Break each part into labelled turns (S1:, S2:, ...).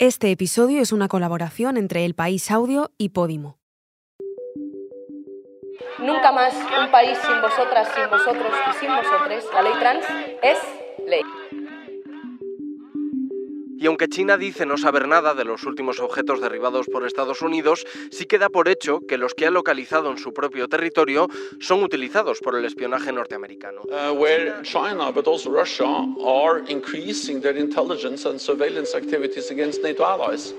S1: Este episodio es una colaboración entre El País Audio y Podimo.
S2: Nunca más un país sin vosotras, sin vosotros y sin vosotros. La ley trans es ley.
S3: Y aunque China dice no saber nada de los últimos objetos derribados por Estados Unidos, sí queda por hecho que los que ha localizado en su propio territorio son utilizados por el espionaje norteamericano.
S4: Uh, where China, but also Russia, are increasing their intelligence and surveillance activities against NATO allies.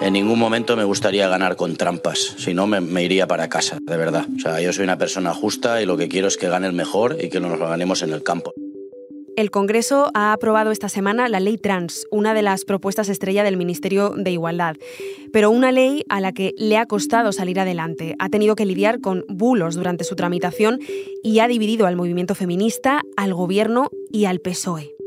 S5: En ningún momento me gustaría ganar con trampas, si no me, me, iría para casa, de verdad. O sea, yo soy una persona justa y lo que quiero es que gane el mejor y que nos lo ganemos en el campo.
S1: El Congreso ha aprobado esta semana la ley trans, una de las propuestas estrella del Ministerio de Igualdad, pero una ley a la que le ha costado salir adelante. Ha tenido que lidiar con bulos durante su tramitación y ha dividido al movimiento feminista, al gobierno y al PSOE.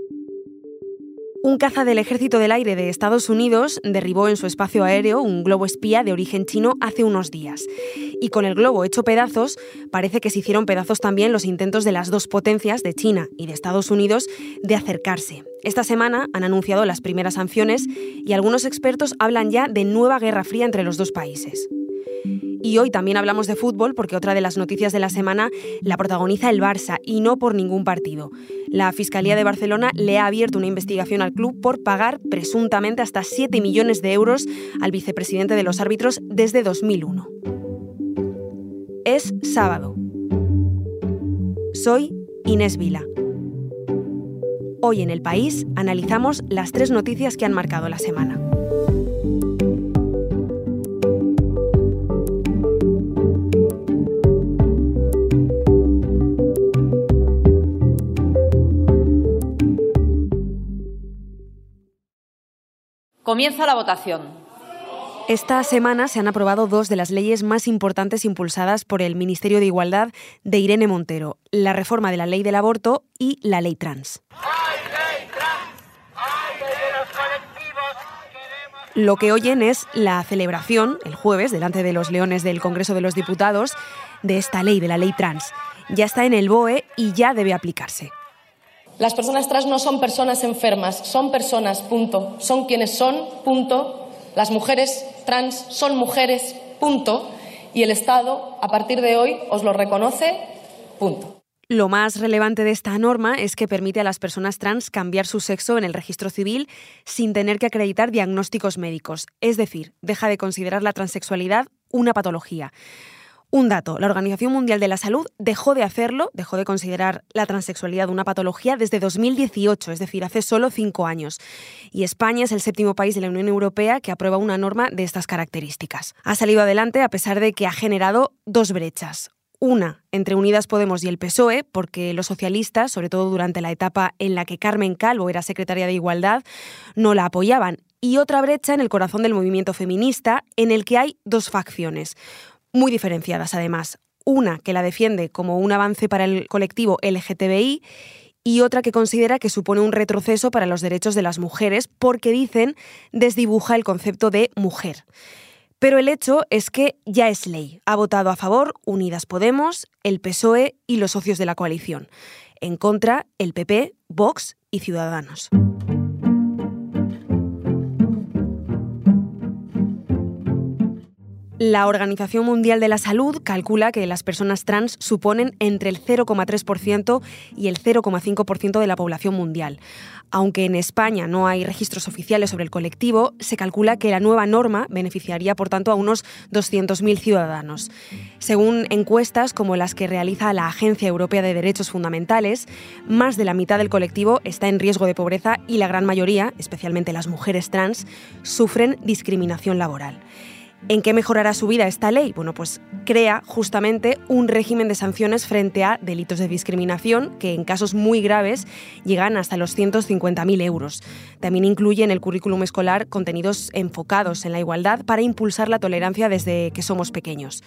S1: Un caza del Ejército del Aire de Estados Unidos derribó en su espacio aéreo un globo espía de origen chino hace unos días. Y con el globo hecho pedazos, parece que se hicieron pedazos también los intentos de las dos potencias, de China y de Estados Unidos, de acercarse. Esta semana han anunciado las primeras sanciones y algunos expertos hablan ya de nueva guerra fría entre los dos países. Y hoy también hablamos de fútbol porque otra de las noticias de la semana la protagoniza el Barça y no por ningún partido. La Fiscalía de Barcelona le ha abierto una investigación al club por pagar presuntamente hasta 7 millones de euros al vicepresidente de los árbitros desde 2001. Es sábado. Soy Inés Vila. Hoy en el país analizamos las tres noticias que han marcado la semana.
S2: Comienza la votación.
S1: Esta semana se han aprobado dos de las leyes más importantes impulsadas por el Ministerio de Igualdad de Irene Montero, la reforma de la ley del aborto y la ley trans. Lo que oyen es la celebración, el jueves, delante de los leones del Congreso de los Diputados, de esta ley, de la ley trans. Ya está en el BOE y ya debe aplicarse.
S2: Las personas trans no son personas enfermas, son personas, punto. Son quienes son, punto. Las mujeres trans son mujeres, punto. Y el Estado, a partir de hoy, os lo reconoce, punto.
S1: Lo más relevante de esta norma es que permite a las personas trans cambiar su sexo en el registro civil sin tener que acreditar diagnósticos médicos. Es decir, deja de considerar la transexualidad una patología. Un dato, la Organización Mundial de la Salud dejó de hacerlo, dejó de considerar la transexualidad una patología desde 2018, es decir, hace solo cinco años. Y España es el séptimo país de la Unión Europea que aprueba una norma de estas características. Ha salido adelante a pesar de que ha generado dos brechas. Una entre Unidas Podemos y el PSOE, porque los socialistas, sobre todo durante la etapa en la que Carmen Calvo era secretaria de Igualdad, no la apoyaban. Y otra brecha en el corazón del movimiento feminista, en el que hay dos facciones muy diferenciadas además. Una que la defiende como un avance para el colectivo LGTBI y otra que considera que supone un retroceso para los derechos de las mujeres porque dicen desdibuja el concepto de mujer. Pero el hecho es que ya es ley. Ha votado a favor Unidas Podemos, el PSOE y los socios de la coalición. En contra, el PP, Vox y Ciudadanos. La Organización Mundial de la Salud calcula que las personas trans suponen entre el 0,3% y el 0,5% de la población mundial. Aunque en España no hay registros oficiales sobre el colectivo, se calcula que la nueva norma beneficiaría, por tanto, a unos 200.000 ciudadanos. Según encuestas como las que realiza la Agencia Europea de Derechos Fundamentales, más de la mitad del colectivo está en riesgo de pobreza y la gran mayoría, especialmente las mujeres trans, sufren discriminación laboral. ¿En qué mejorará su vida esta ley? Bueno, pues crea justamente un régimen de sanciones frente a delitos de discriminación que en casos muy graves llegan hasta los 150.000 euros. También incluye en el currículum escolar contenidos enfocados en la igualdad para impulsar la tolerancia desde que somos pequeños.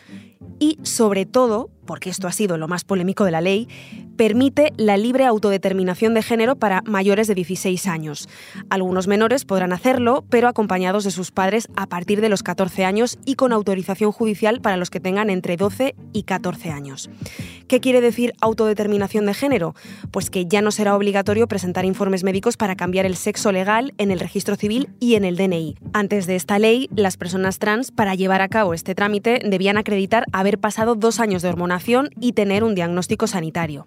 S1: Y sobre todo, porque esto ha sido lo más polémico de la ley, permite la libre autodeterminación de género para mayores de 16 años. Algunos menores podrán hacerlo, pero acompañados de sus padres a partir de los 14 años y con autorización judicial para los que tengan entre 12 y 14 años. ¿Qué quiere decir autodeterminación de género? Pues que ya no será obligatorio presentar informes médicos para cambiar el sexo legal en el registro civil y en el DNI. Antes de esta ley, las personas trans, para llevar a cabo este trámite, debían acreditar haber pasado dos años de hormonación y tener un diagnóstico sanitario.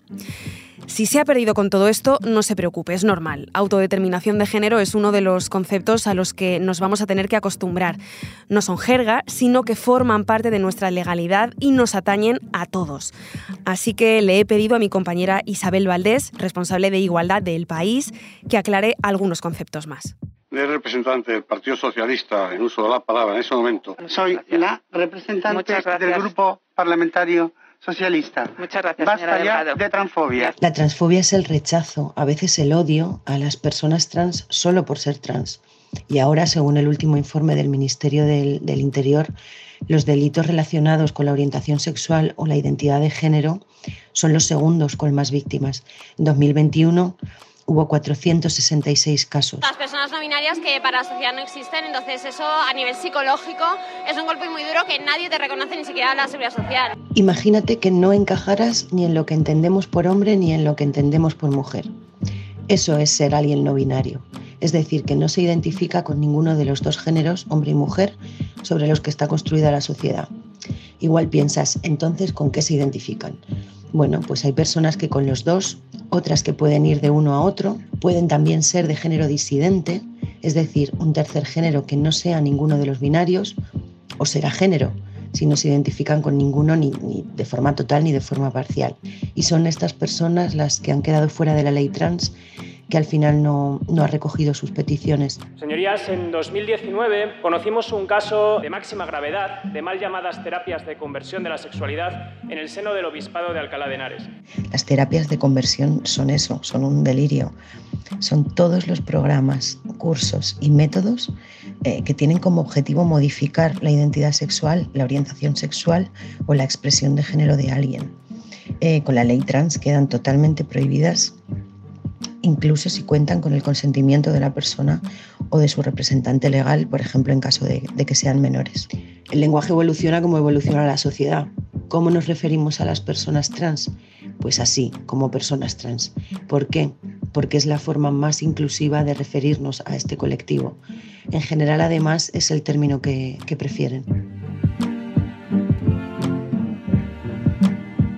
S1: Si se ha perdido con todo esto, no se preocupe, es normal. Autodeterminación de género es uno de los conceptos a los que nos vamos a tener que acostumbrar. No son jerga, sino que forman parte de nuestra legalidad y nos atañen a todos. Así que le he pedido a mi compañera Isabel Valdés, responsable de Igualdad del país, que aclare algunos conceptos más.
S6: El representante del Partido Socialista en uso de la palabra en ese momento.
S7: Soy la representante del grupo parlamentario socialista.
S8: Muchas gracias,
S7: Basta ya de transfobia.
S9: La transfobia es el rechazo, a veces el odio a las personas trans solo por ser trans. Y ahora, según el último informe del Ministerio del, del Interior, los delitos relacionados con la orientación sexual o la identidad de género son los segundos con más víctimas. En 2021 hubo 466 casos.
S10: Las personas no binarias que para la sociedad no existen, entonces eso a nivel psicológico es un golpe muy duro que nadie te reconoce ni siquiera la seguridad social.
S9: Imagínate que no encajaras ni en lo que entendemos por hombre ni en lo que entendemos por mujer. Eso es ser alguien no binario, es decir, que no se identifica con ninguno de los dos géneros, hombre y mujer, sobre los que está construida la sociedad. Igual piensas, entonces, ¿con qué se identifican? Bueno, pues hay personas que con los dos, otras que pueden ir de uno a otro, pueden también ser de género disidente, es decir, un tercer género que no sea ninguno de los binarios, o será género, si no se identifican con ninguno ni, ni, de forma total ni de forma parcial. Y son estas personas las que han quedado fuera de la ley trans que al final no, no, ha recogido sus peticiones.
S11: Señorías, en 2019 conocimos un caso de máxima gravedad de mal llamadas terapias de conversión de la sexualidad en el seno del Obispado de Alcalá de Henares.
S9: Las terapias de conversión son eso, son un delirio. Son todos los programas, cursos y métodos eh, que tienen como objetivo modificar la identidad sexual, la orientación sexual o la expresión de género de alguien. Eh, con la ley trans quedan totalmente prohibidas incluso si cuentan con el consentimiento de la persona o de su representante legal, por ejemplo, en caso de, de, que sean menores. El lenguaje evoluciona como evoluciona la sociedad. ¿Cómo nos referimos a las personas trans? Pues así, como personas trans. ¿Por qué? Porque es la forma más inclusiva de referirnos a este colectivo. En general, además, es el término que, que prefieren.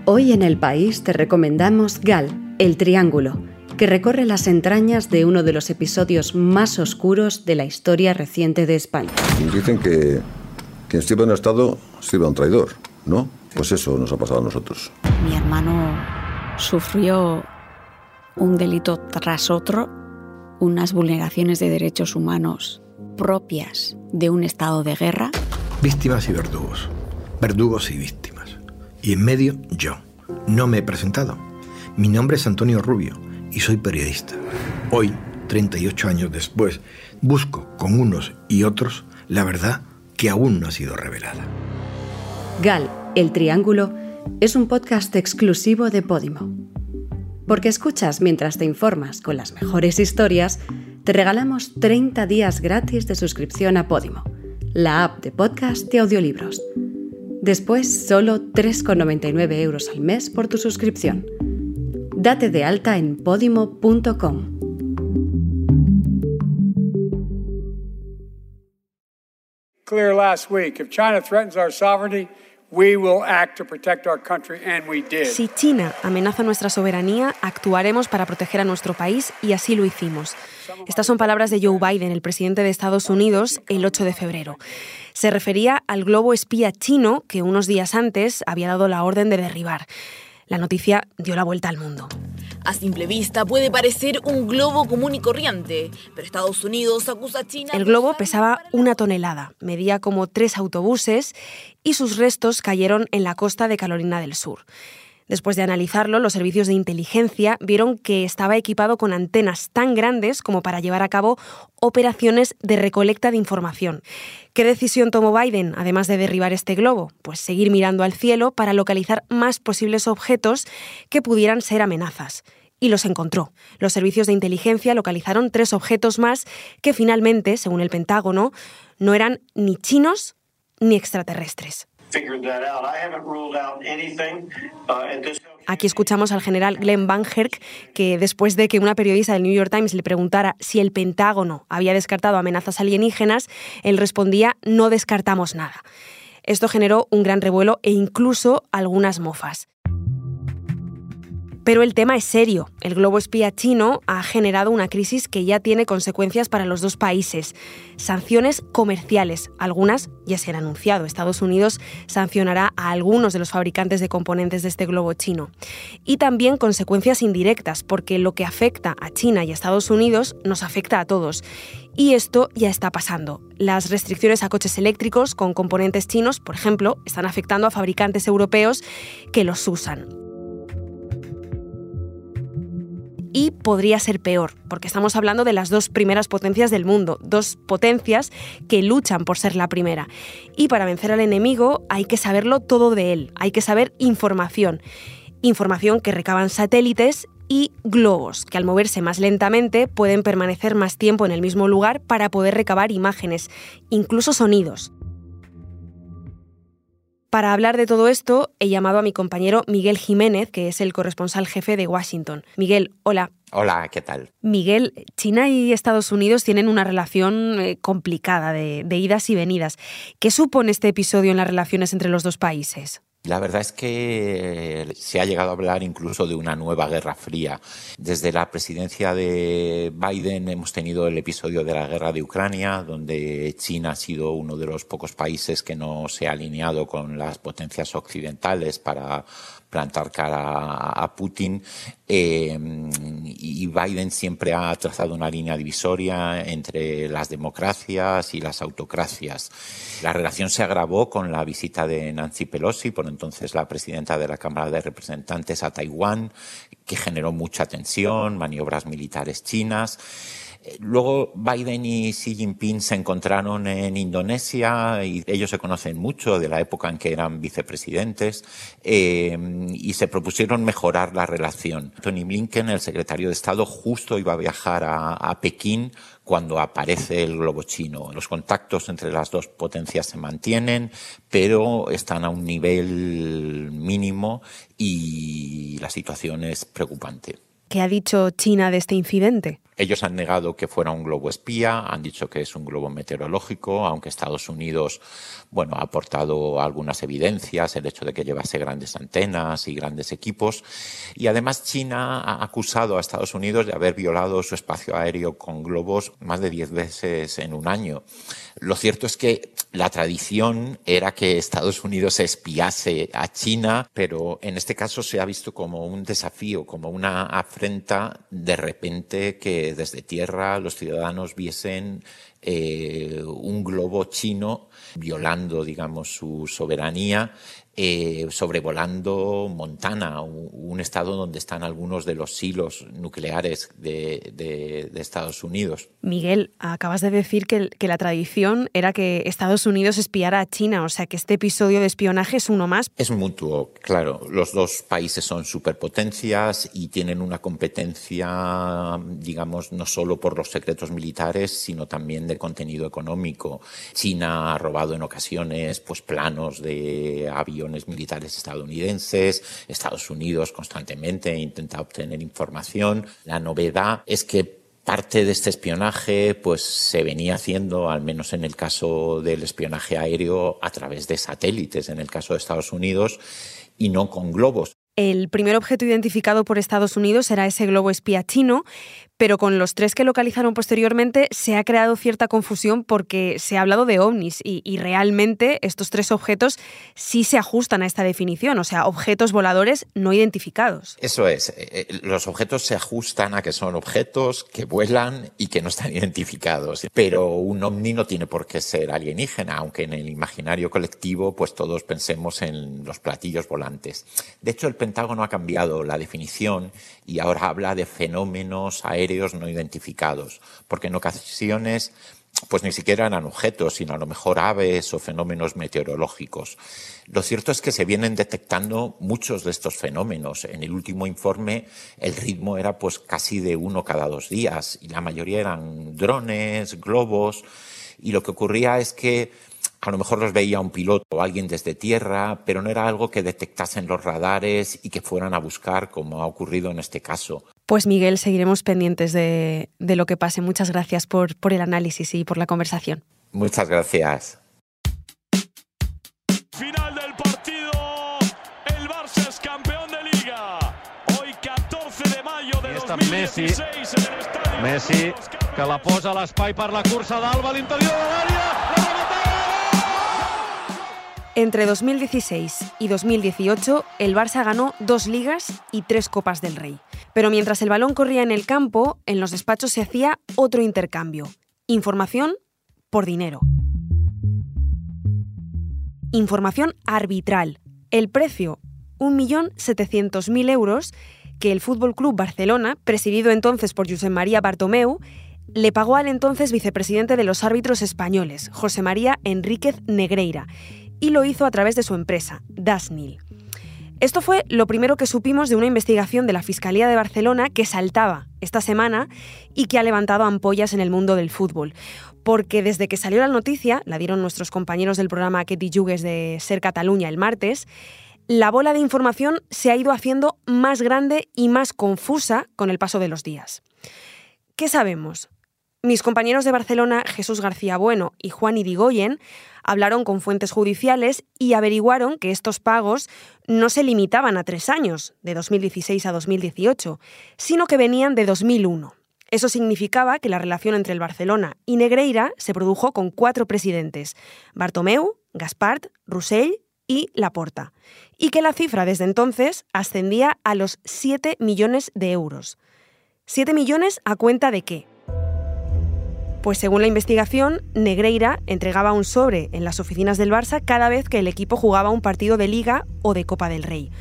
S12: Hoy en el país te recomendamos GAL, el triángulo que recorre las entrañas de uno de los episodios más oscuros de la historia reciente de España.
S13: Dicen que quien sirve a un Estado sirve a un traidor, ¿no? Pues eso nos ha pasado a nosotros.
S14: Mi hermano sufrió un delito tras otro, unas vulneraciones de derechos humanos propias de un estado de guerra.
S15: Víctimas y verdugos, verdugos y víctimas. Y en medio yo. No me he presentado. Mi nombre es Antonio Rubio y soy periodista. Hoy, 38 años después, busco con unos y otros la verdad que aún no ha sido revelada.
S12: GAL, El Triángulo, es un podcast exclusivo de Podimo. Porque escuchas mientras te informas con las mejores historias, te regalamos 30 días gratis de suscripción a Podimo, la app de podcast de audiolibros. Después, solo 3,99 euros al mes por tu suscripción. Date de alta en podimo.com.
S16: Clear last week. If China threatens our sovereignty, we will act to protect our country, and we did.
S1: Si China amenaza nuestra soberanía, actuaremos para proteger a nuestro país y así lo hicimos. Estas son palabras de Joe Biden, el presidente de Estados Unidos, el 8 de febrero. Se refería al globo espía chino que unos días antes había dado la orden de derribar. La noticia dio la vuelta al mundo.
S17: A simple vista puede parecer un globo común y corriente, pero Estados Unidos acusa a China.
S1: El globo pesaba una tonelada, medía como tres autobuses y sus restos cayeron en la costa de Carolina del Sur. Después de analizarlo, los servicios de inteligencia vieron que estaba equipado con antenas tan grandes como para llevar a cabo operaciones de recolecta de información. ¿Qué decisión tomó Biden, además de derribar este globo? Pues seguir mirando al cielo para localizar más posibles objetos que pudieran ser amenazas. Y los encontró. Los servicios de inteligencia localizaron tres objetos más que finalmente, según el Pentágono, no eran ni chinos ni extraterrestres. Aquí escuchamos al general Glenn Van que después de que una periodista del New York Times le preguntara si el Pentágono había descartado amenazas alienígenas, él respondía no descartamos nada. Esto generó un gran revuelo e incluso algunas mofas. Pero el tema es serio. El globo espía chino ha generado una crisis que ya tiene consecuencias para los dos países. Sanciones comerciales. Algunas ya se han anunciado. Estados Unidos sancionará a algunos de los fabricantes de componentes de este globo chino. Y también consecuencias indirectas, porque lo que afecta a China y a Estados Unidos nos afecta a todos. Y esto ya está pasando. Las restricciones a coches eléctricos con componentes chinos, por ejemplo, están afectando a fabricantes europeos que los usan. Y podría ser peor, porque estamos hablando de las dos primeras potencias del mundo, dos potencias que luchan por ser la primera. Y para vencer al enemigo hay que saberlo todo de él, hay que saber información. Información que recaban satélites y globos, que al moverse más lentamente pueden permanecer más tiempo en el mismo lugar para poder recabar imágenes, incluso sonidos. Para hablar de todo esto, he llamado a mi compañero Miguel Jiménez, que es el corresponsal jefe de Washington. Miguel, hola.
S8: Hola, ¿qué tal?
S1: Miguel, China y Estados Unidos tienen una relación eh, complicada de, de idas y venidas. ¿Qué supone este episodio en las relaciones entre los dos países?
S8: La verdad es que se ha llegado a hablar incluso de una nueva guerra fría. Desde la presidencia de Biden hemos tenido el episodio de la guerra de Ucrania, donde China ha sido uno de los pocos países que no se ha alineado con las potencias occidentales para plantar cara a Putin. Eh, y Biden siempre ha trazado una línea divisoria entre las democracias y las autocracias. La relación se agravó con la visita de Nancy Pelosi, por entonces la presidenta de la Cámara de Representantes a Taiwán, que generó mucha tensión, maniobras militares chinas. Luego Biden y Xi Jinping se encontraron en Indonesia y ellos se conocen mucho de la época en que eran vicepresidentes eh, y se propusieron mejorar la relación. Tony Blinken, el secretario de Estado, justo iba a viajar a, a Pekín cuando aparece el globo chino. Los contactos entre las dos potencias se mantienen, pero están a un nivel mínimo y la situación es preocupante.
S1: ¿Qué ha dicho China de este incidente?
S8: Ellos han negado que fuera un globo espía, han dicho que es un globo meteorológico, aunque Estados Unidos, bueno, ha aportado algunas evidencias, el hecho de que llevase grandes antenas y grandes equipos. Y además China ha acusado a Estados Unidos de haber violado su espacio aéreo con globos más de diez veces en un año. Lo cierto es que la tradición era que Estados Unidos espiase a China, pero en este caso se ha visto como un desafío, como una afrenta de repente que desde tierra los ciudadanos viesen eh, un globo chino violando, digamos, su soberanía eh, sobrevolando Montana, un, estado donde están algunos de los silos nucleares de, Estados Unidos.
S1: Miguel, acabas de decir que, que, la tradición era que Estados Unidos espiara a China, o sea que este episodio de espionaje es uno más.
S8: Es mutuo, claro. Los dos países son superpotencias y tienen una competencia, digamos, no solo por los secretos militares, sino también de contenido económico. China ha robado en ocasiones pues, planos de aviones militares estadounidenses, Estados Unidos constantemente intenta obtener información. La novedad es que parte de este espionaje pues se venía haciendo al menos en el caso del espionaje aéreo a través de satélites en el caso de Estados Unidos y no con globos.
S1: El primer objeto identificado por Estados Unidos era ese globo espía chino, pero con los tres que localizaron posteriormente se ha creado cierta confusión porque se ha hablado de ovnis y, realmente estos tres objetos sí se ajustan a esta definición, o sea, objetos voladores no identificados.
S8: Eso es, eh, eh, los objetos se ajustan a que son objetos que vuelan y que no están identificados, pero un ovni no tiene por qué ser alienígena, aunque en el imaginario colectivo pues todos pensemos en los platillos volantes. De hecho, el Pentágono ha cambiado la definición y ahora habla de fenómenos aéreos no identificados, porque en ocasiones pues ni siquiera eran objetos, sino a lo mejor aves o fenómenos meteorológicos. Lo cierto es que se vienen detectando muchos de estos fenómenos. En el último informe el ritmo era pues casi de uno cada dos días y la mayoría eran drones, globos y lo que ocurría es que a lo mejor los veía un piloto o alguien desde tierra, pero no era algo que detectasen los radares y que fueran a buscar, como ha ocurrido en este caso.
S1: Pues Miguel, seguiremos pendientes de, de lo que pase. Muchas gracias por, por el análisis y por la conversación.
S8: Muchas gracias.
S18: Final del partido. El Barça es campeón de liga. Hoy 14 de mayo de 2016
S19: Messi. en el estadio. Messi, que la posa a l'espai per la cursa d'Alba a l'interior de l'àrea.
S1: Entre 2016 y 2018, el Barça ganó dos ligas y tres Copas del Rey. Pero mientras el balón corría en el campo, en los despachos se hacía otro intercambio. Información por dinero. Información arbitral. El precio, 1.700.000 euros, que el Fútbol Club Barcelona, presidido entonces por José María Bartomeu, le pagó al entonces vicepresidente de los árbitros españoles, José María Enríquez Negreira, y lo hizo a través de su empresa, Dasnil. Esto fue lo primero que supimos de una investigación de la Fiscalía de Barcelona que saltaba esta semana y que ha levantado ampollas en el mundo del fútbol. Porque desde que salió la noticia, la dieron nuestros compañeros del programa Ketty Yugues de Ser Cataluña el martes, la bola de información se ha ido haciendo más grande y más confusa con el paso de los días. ¿Qué sabemos? Mis compañeros de Barcelona, Jesús García Bueno y Juan Irigoyen, hablaron con fuentes judiciales y averiguaron que estos pagos no se limitaban a tres años, de 2016 a 2018, sino que venían de 2001. Eso significaba que la relación entre el Barcelona y Negreira se produjo con cuatro presidentes, Bartomeu, Gaspart, Roussell y Laporta, y que la cifra desde entonces ascendía a los 7 millones de euros. ¿7 millones a cuenta de qué? Pues según la investigación, Negreira entregaba un sobre en las oficinas del Barça cada vez que el equipo jugaba un partido de liga o de Copa del Rey.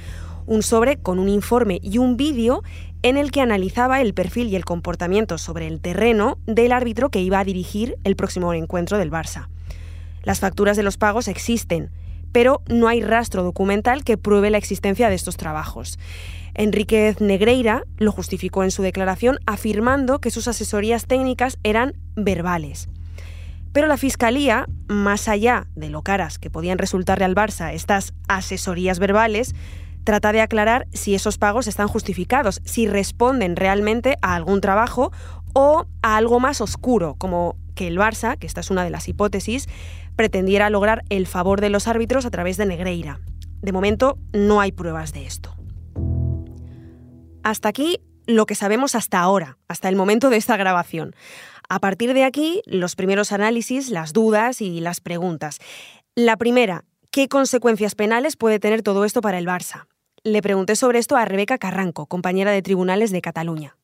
S1: Un sobre con un informe y un vídeo en el que analizaba el perfil y el comportamiento sobre el terreno del árbitro que iba a dirigir el próximo encuentro del Barça. Las facturas de los pagos existen, pero no hay rastro documental que pruebe la existencia de estos trabajos. Enríquez Negreira lo justificó en su declaración afirmando que sus asesorías técnicas eran verbales. Pero la Fiscalía, más allá de lo caras que podían resultarle al Barça estas asesorías verbales, trata de aclarar si esos pagos están justificados, si responden realmente a algún trabajo o a algo más oscuro, como que el Barça, que esta es una de las hipótesis, pretendiera lograr el favor de los árbitros a través de Negreira. De momento no hay pruebas de esto. Hasta aquí lo que sabemos hasta ahora, hasta el momento de esta grabación. A partir de aquí, los primeros análisis, las dudas y las preguntas. La primera, ¿qué consecuencias penales puede tener todo esto para el Barça? Le pregunté sobre esto a Rebeca Carranco, compañera de tribunales de Cataluña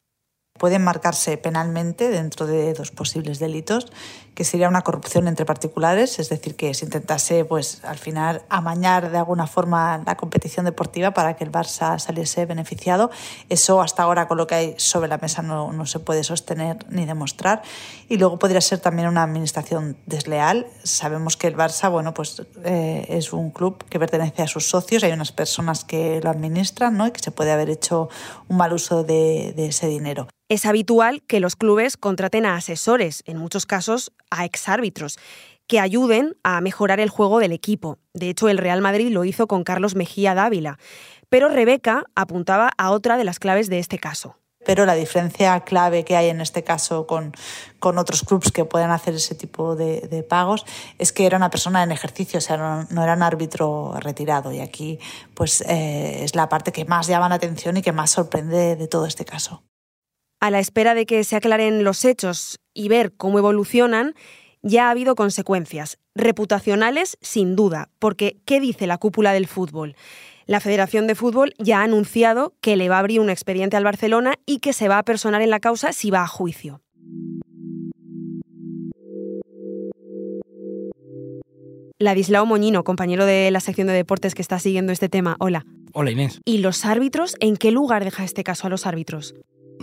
S20: pueden marcarse penalmente dentro de dos posibles delitos, que sería una corrupción entre particulares, es decir, que se intentase pues al final amañar de alguna forma la competición deportiva para que el Barça saliese beneficiado. Eso hasta ahora con lo que hay sobre la mesa no, no se puede sostener ni demostrar. Y luego podría ser también una administración desleal. Sabemos que el Barça, bueno, pues eh, es un club que pertenece a sus socios, hay unas personas que lo administran, ¿no? Y que se puede haber hecho un mal uso de, de ese dinero.
S1: Es habitual que los clubes contraten a asesores, en muchos casos a exárbitros, que ayuden a mejorar el juego del equipo. De hecho, el Real Madrid lo hizo con Carlos Mejía Dávila. Pero Rebeca apuntaba a otra de las claves de este caso.
S20: Pero la diferencia clave que hay en este caso con, con otros clubes que pueden hacer ese tipo de, pagos es que era una persona en ejercicio, o sea, no, era un árbitro retirado. Y aquí pues, eh, es la parte que más llama la atención y que más sorprende de todo este caso
S1: a la espera de que se aclaren los hechos y ver cómo evolucionan, ya ha habido consecuencias, reputacionales sin duda, porque ¿qué dice la cúpula del fútbol? La Federación de Fútbol ya ha anunciado que le va a abrir un expediente al Barcelona y que se va a personar en la causa si va a juicio. Ladislao Moñino, compañero de la sección de deportes que está siguiendo este tema. Hola.
S21: Hola Inés.
S1: ¿Y los árbitros? ¿En qué lugar deja este caso a los árbitros?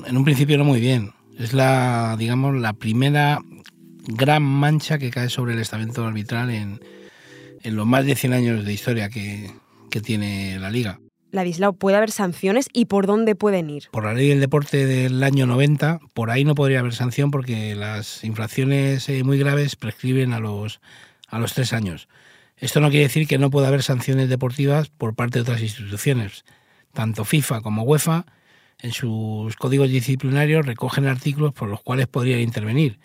S21: En un principio no muy bien. Es la, digamos, la primera gran mancha que cae sobre el estamento arbitral en, en los más de 100 años de historia que, que tiene la liga.
S1: Ladislao, ¿puede haber sanciones y por dónde pueden ir?
S21: Por la ley del deporte del año 90, por ahí no podría haber sanción porque las infracciones eh, muy graves prescriben a los, a los tres años. Esto no quiere decir que no pueda haber sanciones deportivas por parte de otras instituciones. Tanto FIFA como UEFA en sus códigos disciplinarios recogen artículos por los cuales podrían intervenir.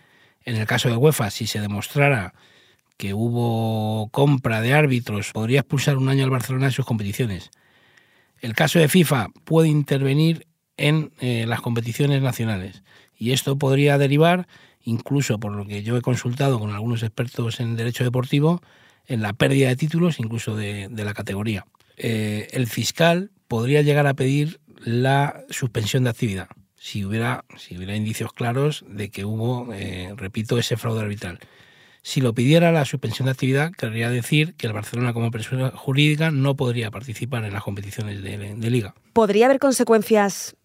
S21: En el caso de UEFA, si se demostrara que hubo compra de árbitros, podría expulsar un año al Barcelona de sus competiciones. El caso de FIFA puede intervenir en eh, las competiciones nacionales y esto podría derivar, incluso por lo que yo he consultado con algunos expertos en derecho deportivo, en la pérdida de títulos, incluso de, la categoría. Eh, el fiscal podría llegar a pedir la suspensión de actividad si hubiera, si hubiera indicios claros de que hubo, eh, repito, ese fraude arbitral. Si lo pidiera la suspensión de actividad, querría decir que el Barcelona como persona jurídica no podría participar en las competiciones de, de liga.
S1: ¿Podría haber consecuencias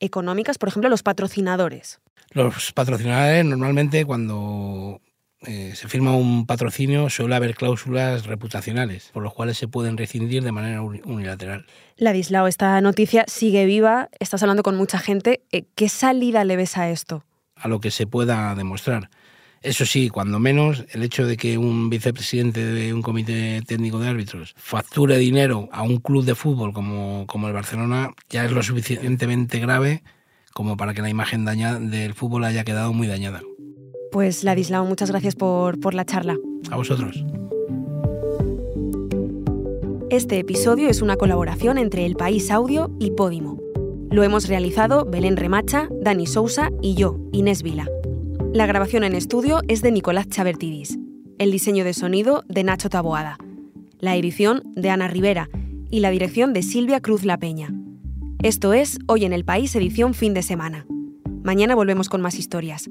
S1: económicas, por ejemplo, los patrocinadores?
S21: Los patrocinadores normalmente cuando eh, se firma un patrocinio, suele haber cláusulas reputacionales, por los cuales se pueden rescindir de manera unilateral.
S1: Ladislao, esta noticia sigue viva, estás hablando con mucha gente. Eh, ¿Qué salida le ves a esto?
S21: A lo que se pueda demostrar. Eso sí, cuando menos, el hecho de que un vicepresidente de un comité técnico de árbitros facture dinero a un club de fútbol como, como el Barcelona ya es lo suficientemente grave como para que la imagen del fútbol haya quedado muy dañada.
S1: Pues Ladislao, muchas gracias por, por la charla.
S21: A vosotros.
S1: Este episodio es una colaboración entre El País Audio y Podimo. Lo hemos realizado Belén Remacha, Dani Sousa y yo, Inés Vila. La grabación en estudio es de Nicolás Chabertidis. El diseño de sonido de Nacho Taboada. La edición de Ana Rivera y la dirección de Silvia Cruz La Peña. Esto es Hoy en el País, edición fin de semana. Mañana volvemos con más historias.